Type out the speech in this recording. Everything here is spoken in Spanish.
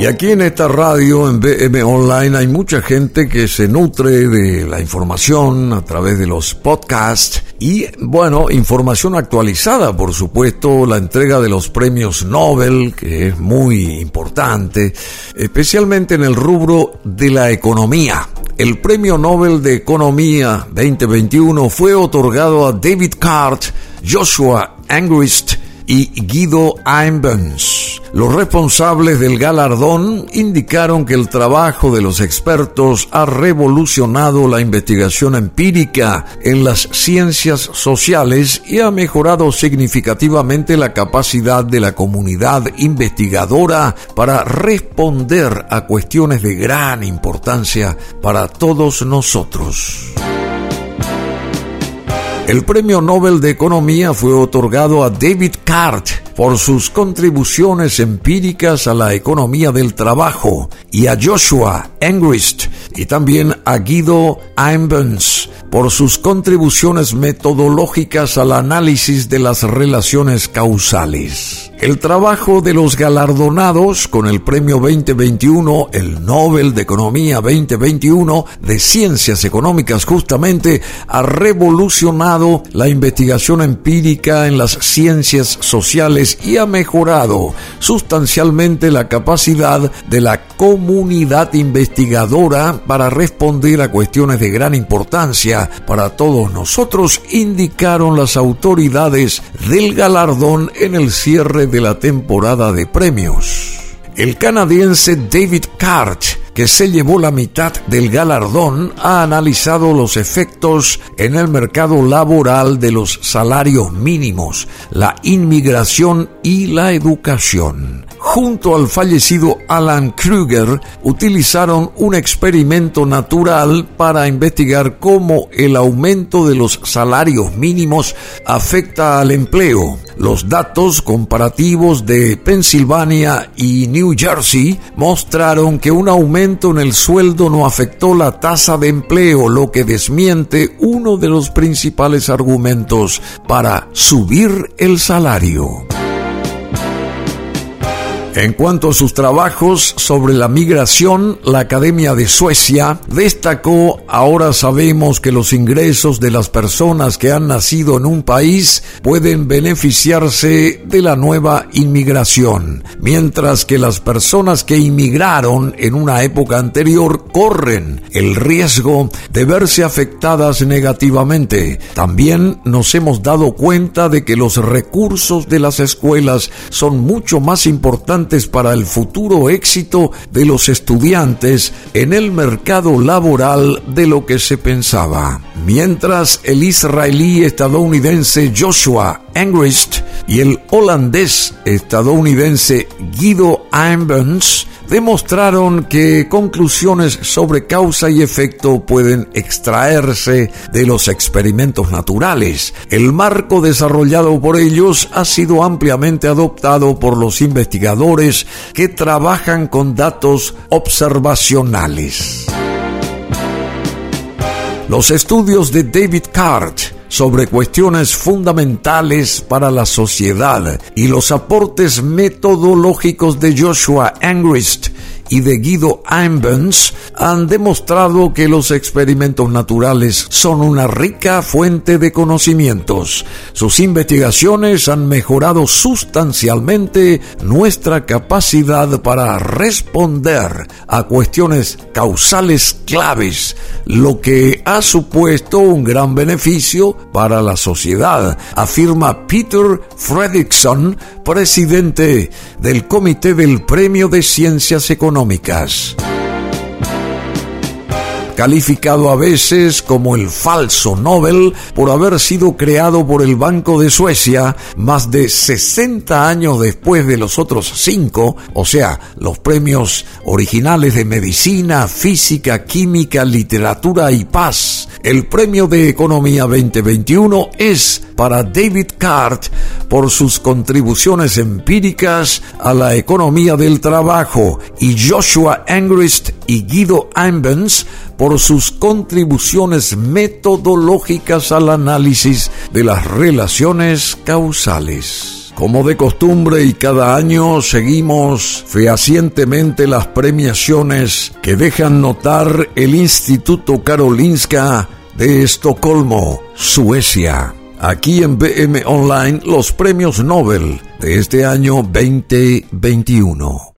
Y aquí en esta radio, en BM Online, hay mucha gente que se nutre de la información a través de los podcasts y, bueno, información actualizada, por supuesto, la entrega de los premios Nobel, que es muy importante, especialmente en el rubro de la economía. El Premio Nobel de Economía 2021 fue otorgado a David Cart, Joshua Angrist y Guido Einbens. Los responsables del galardón indicaron que el trabajo de los expertos ha revolucionado la investigación empírica en las ciencias sociales y ha mejorado significativamente la capacidad de la comunidad investigadora para responder a cuestiones de gran importancia para todos nosotros. El Premio Nobel de Economía fue otorgado a David Cart por sus contribuciones empíricas a la economía del trabajo y a Joshua Engrist y también a Guido Einbens por sus contribuciones metodológicas al análisis de las relaciones causales. El trabajo de los galardonados con el Premio 2021, el Nobel de Economía 2021 de Ciencias Económicas justamente, ha revolucionado la investigación empírica en las ciencias sociales y ha mejorado sustancialmente la capacidad de la comunidad investigadora para responder a cuestiones de gran importancia para todos nosotros, indicaron las autoridades del galardón en el cierre de la temporada de premios. El canadiense David Cart, que se llevó la mitad del galardón, ha analizado los efectos en el mercado laboral de los salarios mínimos, la inmigración y la educación junto al fallecido Alan Kruger, utilizaron un experimento natural para investigar cómo el aumento de los salarios mínimos afecta al empleo. Los datos comparativos de Pensilvania y New Jersey mostraron que un aumento en el sueldo no afectó la tasa de empleo, lo que desmiente uno de los principales argumentos para subir el salario. En cuanto a sus trabajos sobre la migración, la Academia de Suecia destacó, ahora sabemos que los ingresos de las personas que han nacido en un país pueden beneficiarse de la nueva inmigración, mientras que las personas que inmigraron en una época anterior corren el riesgo de verse afectadas negativamente. También nos hemos dado cuenta de que los recursos de las escuelas son mucho más importantes para el futuro éxito de los estudiantes en el mercado laboral de lo que se pensaba. Mientras el israelí estadounidense Joshua Angrist y el holandés estadounidense Guido Einbens demostraron que conclusiones sobre causa y efecto pueden extraerse de los experimentos naturales. El marco desarrollado por ellos ha sido ampliamente adoptado por los investigadores que trabajan con datos observacionales. Los estudios de David Cart sobre cuestiones fundamentales para la sociedad y los aportes metodológicos de Joshua Angrist y de Guido Einbens han demostrado que los experimentos naturales son una rica fuente de conocimientos. Sus investigaciones han mejorado sustancialmente nuestra capacidad para responder a cuestiones causales claves, lo que ha supuesto un gran beneficio para la sociedad, afirma Peter Fredrickson, presidente del Comité del Premio de Ciencias Económicas calificado a veces como el falso Nobel por haber sido creado por el Banco de Suecia más de 60 años después de los otros cinco, o sea, los premios originales de medicina, física, química, literatura y paz. El premio de Economía 2021 es para David Cart por sus contribuciones empíricas a la economía del trabajo y Joshua Angrist y Guido Einbens por sus contribuciones metodológicas al análisis de las relaciones causales. Como de costumbre y cada año seguimos fehacientemente las premiaciones que dejan notar el Instituto Karolinska de Estocolmo, Suecia. Aquí en BM Online los premios Nobel de este año 2021.